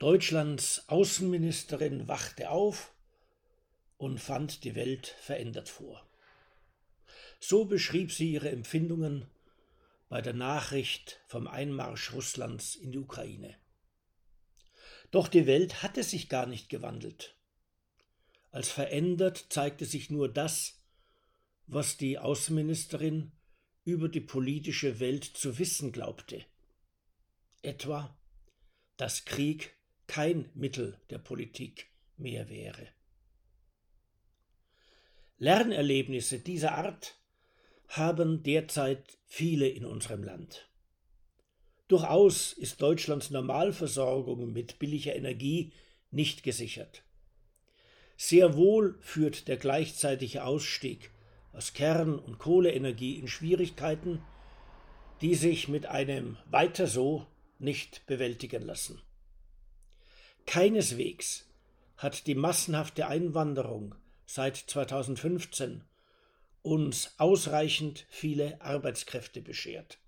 Deutschlands Außenministerin wachte auf und fand die Welt verändert vor. So beschrieb sie ihre Empfindungen bei der Nachricht vom Einmarsch Russlands in die Ukraine. Doch die Welt hatte sich gar nicht gewandelt. Als verändert zeigte sich nur das, was die Außenministerin über die politische Welt zu wissen glaubte. Etwa, dass Krieg kein Mittel der Politik mehr wäre. Lernerlebnisse dieser Art haben derzeit viele in unserem Land. Durchaus ist Deutschlands Normalversorgung mit billiger Energie nicht gesichert. Sehr wohl führt der gleichzeitige Ausstieg aus Kern- und Kohleenergie in Schwierigkeiten, die sich mit einem weiter so nicht bewältigen lassen. Keineswegs hat die massenhafte Einwanderung seit 2015 uns ausreichend viele Arbeitskräfte beschert.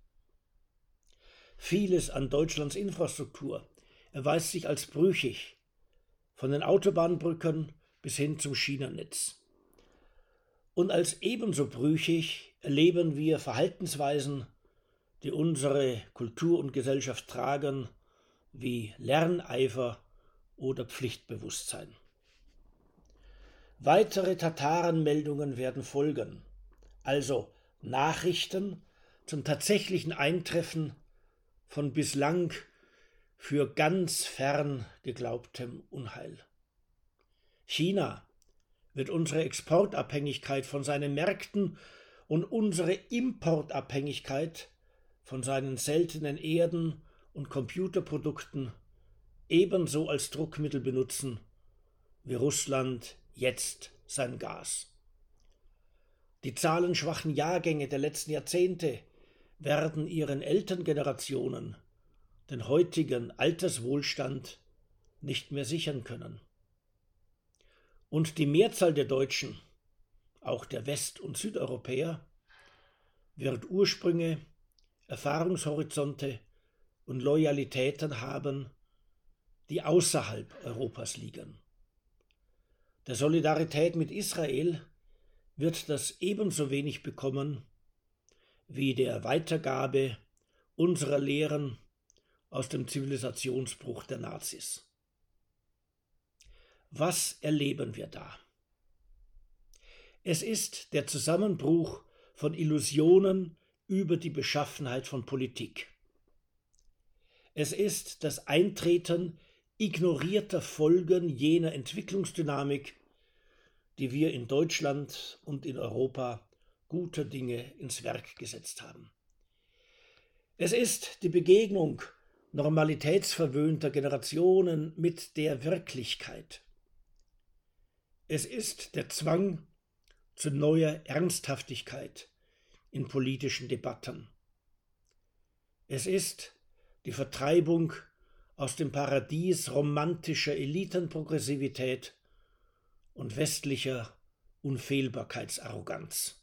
Vieles an Deutschlands Infrastruktur erweist sich als brüchig, von den Autobahnbrücken bis hin zum Schienennetz. Und als ebenso brüchig erleben wir Verhaltensweisen, die unsere Kultur und Gesellschaft tragen, wie Lerneifer oder Pflichtbewusstsein. Weitere Tatarenmeldungen werden folgen, also Nachrichten zum tatsächlichen Eintreffen von bislang für ganz fern geglaubtem Unheil. China wird unsere Exportabhängigkeit von seinen Märkten und unsere Importabhängigkeit von seinen seltenen Erden und Computerprodukten ebenso als Druckmittel benutzen wie Russland jetzt sein Gas. Die zahlenschwachen Jahrgänge der letzten Jahrzehnte werden ihren Elterngenerationen den heutigen Alterswohlstand nicht mehr sichern können. Und die Mehrzahl der Deutschen, auch der West- und Südeuropäer, wird Ursprünge, Erfahrungshorizonte und Loyalitäten haben, die außerhalb Europas liegen. Der Solidarität mit Israel wird das ebenso wenig bekommen wie der Weitergabe unserer Lehren aus dem Zivilisationsbruch der Nazis. Was erleben wir da? Es ist der Zusammenbruch von Illusionen über die Beschaffenheit von Politik. Es ist das Eintreten ignorierter Folgen jener Entwicklungsdynamik, die wir in Deutschland und in Europa guter Dinge ins Werk gesetzt haben. Es ist die Begegnung normalitätsverwöhnter Generationen mit der Wirklichkeit. Es ist der Zwang zu neuer Ernsthaftigkeit in politischen Debatten. Es ist die Vertreibung aus dem Paradies romantischer Elitenprogressivität und westlicher Unfehlbarkeitsarroganz.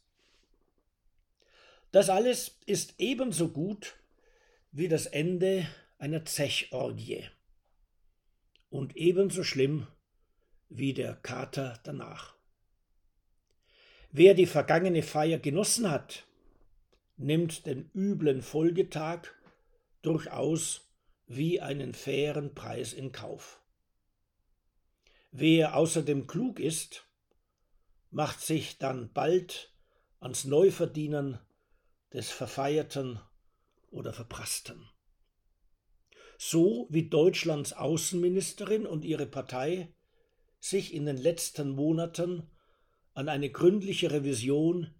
Das alles ist ebenso gut wie das Ende einer Zechorgie und ebenso schlimm wie der Kater danach. Wer die vergangene Feier genossen hat, nimmt den üblen Folgetag durchaus wie einen fairen Preis in Kauf. Wer außerdem klug ist, macht sich dann bald ans Neuverdienen des Verfeierten oder Verprassten. So wie Deutschlands Außenministerin und ihre Partei sich in den letzten Monaten an eine gründliche Revision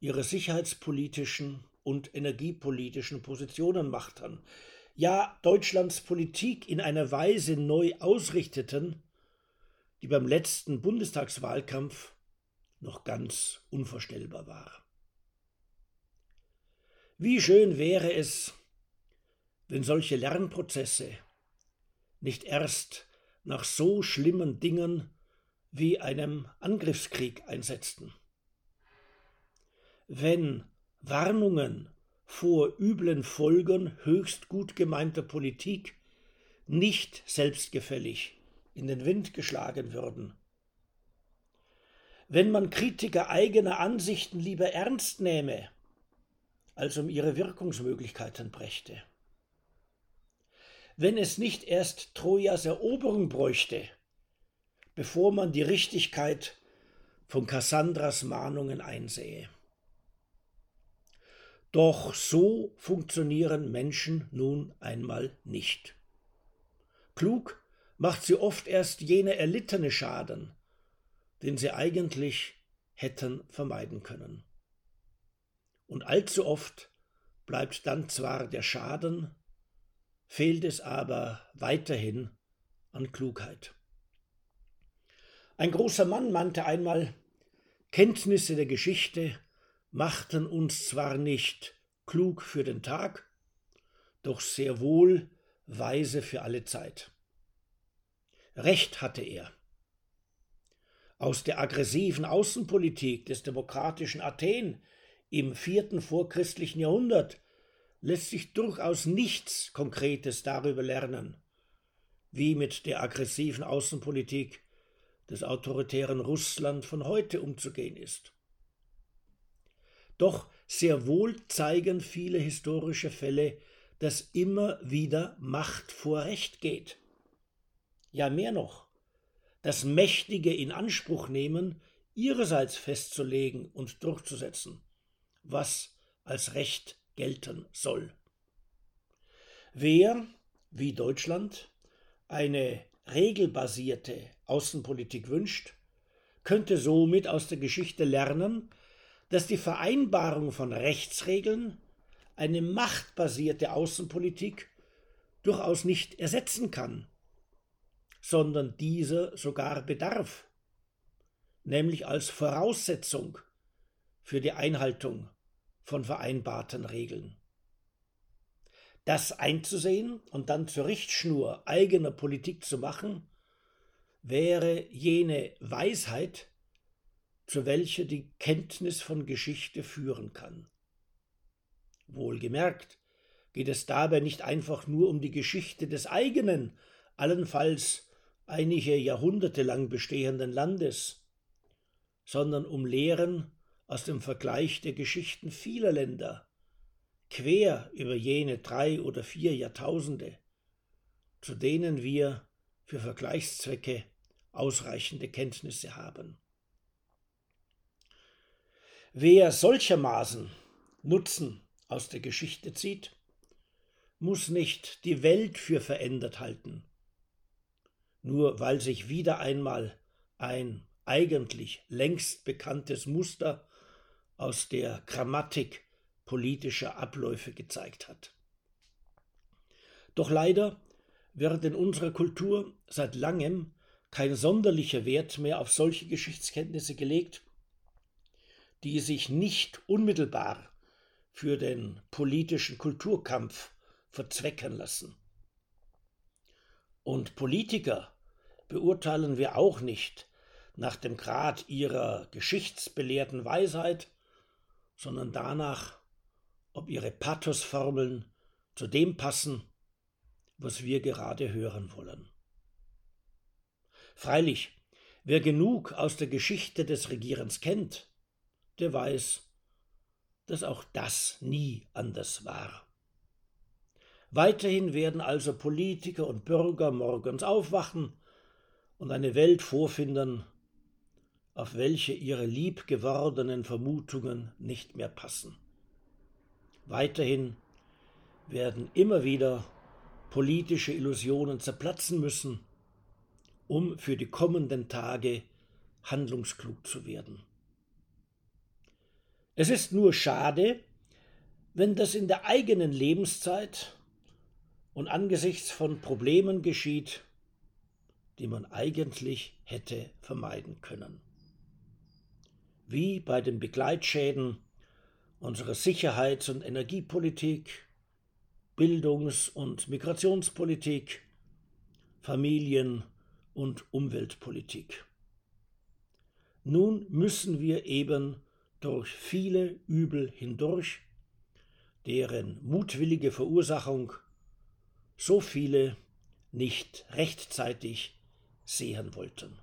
ihrer sicherheitspolitischen und energiepolitischen Positionen machten, ja Deutschlands Politik in einer Weise neu ausrichteten, die beim letzten Bundestagswahlkampf noch ganz unvorstellbar war. Wie schön wäre es, wenn solche Lernprozesse nicht erst nach so schlimmen Dingen wie einem Angriffskrieg einsetzten. Wenn Warnungen vor üblen Folgen höchst gut gemeinter Politik nicht selbstgefällig in den Wind geschlagen würden. Wenn man Kritiker eigener Ansichten lieber ernst nähme, als um ihre Wirkungsmöglichkeiten brächte. Wenn es nicht erst Trojas Eroberung bräuchte, bevor man die Richtigkeit von Kassandras Mahnungen einsähe. Doch so funktionieren Menschen nun einmal nicht. Klug macht sie oft erst jene erlittene Schaden, den sie eigentlich hätten vermeiden können. Und allzu oft bleibt dann zwar der Schaden, fehlt es aber weiterhin an Klugheit. Ein großer Mann meinte einmal, Kenntnisse der Geschichte machten uns zwar nicht klug für den Tag, doch sehr wohl weise für alle Zeit. Recht hatte er. Aus der aggressiven Außenpolitik des demokratischen Athen im vierten vorchristlichen Jahrhundert lässt sich durchaus nichts Konkretes darüber lernen, wie mit der aggressiven Außenpolitik des autoritären Russland von heute umzugehen ist. Doch sehr wohl zeigen viele historische Fälle, dass immer wieder Macht vor Recht geht. Ja, mehr noch, das Mächtige in Anspruch nehmen, ihrerseits festzulegen und durchzusetzen, was als Recht gelten soll. Wer, wie Deutschland, eine regelbasierte Außenpolitik wünscht, könnte somit aus der Geschichte lernen, dass die Vereinbarung von Rechtsregeln eine machtbasierte Außenpolitik durchaus nicht ersetzen kann, sondern diese sogar bedarf, nämlich als Voraussetzung für die Einhaltung von vereinbarten Regeln. Das einzusehen und dann zur Richtschnur eigener Politik zu machen, wäre jene Weisheit, zu welcher die Kenntnis von Geschichte führen kann. Wohlgemerkt geht es dabei nicht einfach nur um die Geschichte des eigenen, allenfalls einige Jahrhunderte lang bestehenden Landes, sondern um Lehren aus dem Vergleich der Geschichten vieler Länder, quer über jene drei oder vier Jahrtausende, zu denen wir für Vergleichszwecke ausreichende Kenntnisse haben. Wer solchermaßen Nutzen aus der Geschichte zieht, muss nicht die Welt für verändert halten, nur weil sich wieder einmal ein eigentlich längst bekanntes Muster aus der Grammatik politischer Abläufe gezeigt hat. Doch leider wird in unserer Kultur seit langem kein sonderlicher Wert mehr auf solche Geschichtskenntnisse gelegt, die sich nicht unmittelbar für den politischen Kulturkampf verzwecken lassen. Und Politiker beurteilen wir auch nicht nach dem Grad ihrer geschichtsbelehrten Weisheit, sondern danach, ob ihre Pathosformeln zu dem passen, was wir gerade hören wollen. Freilich, wer genug aus der Geschichte des Regierens kennt, der weiß, dass auch das nie anders war. Weiterhin werden also Politiker und Bürger morgens aufwachen und eine Welt vorfinden, auf welche ihre liebgewordenen Vermutungen nicht mehr passen. Weiterhin werden immer wieder politische Illusionen zerplatzen müssen, um für die kommenden Tage handlungsklug zu werden. Es ist nur schade, wenn das in der eigenen Lebenszeit und angesichts von Problemen geschieht, die man eigentlich hätte vermeiden können wie bei den Begleitschäden unserer Sicherheits- und Energiepolitik, Bildungs- und Migrationspolitik, Familien- und Umweltpolitik. Nun müssen wir eben durch viele Übel hindurch, deren mutwillige Verursachung so viele nicht rechtzeitig sehen wollten.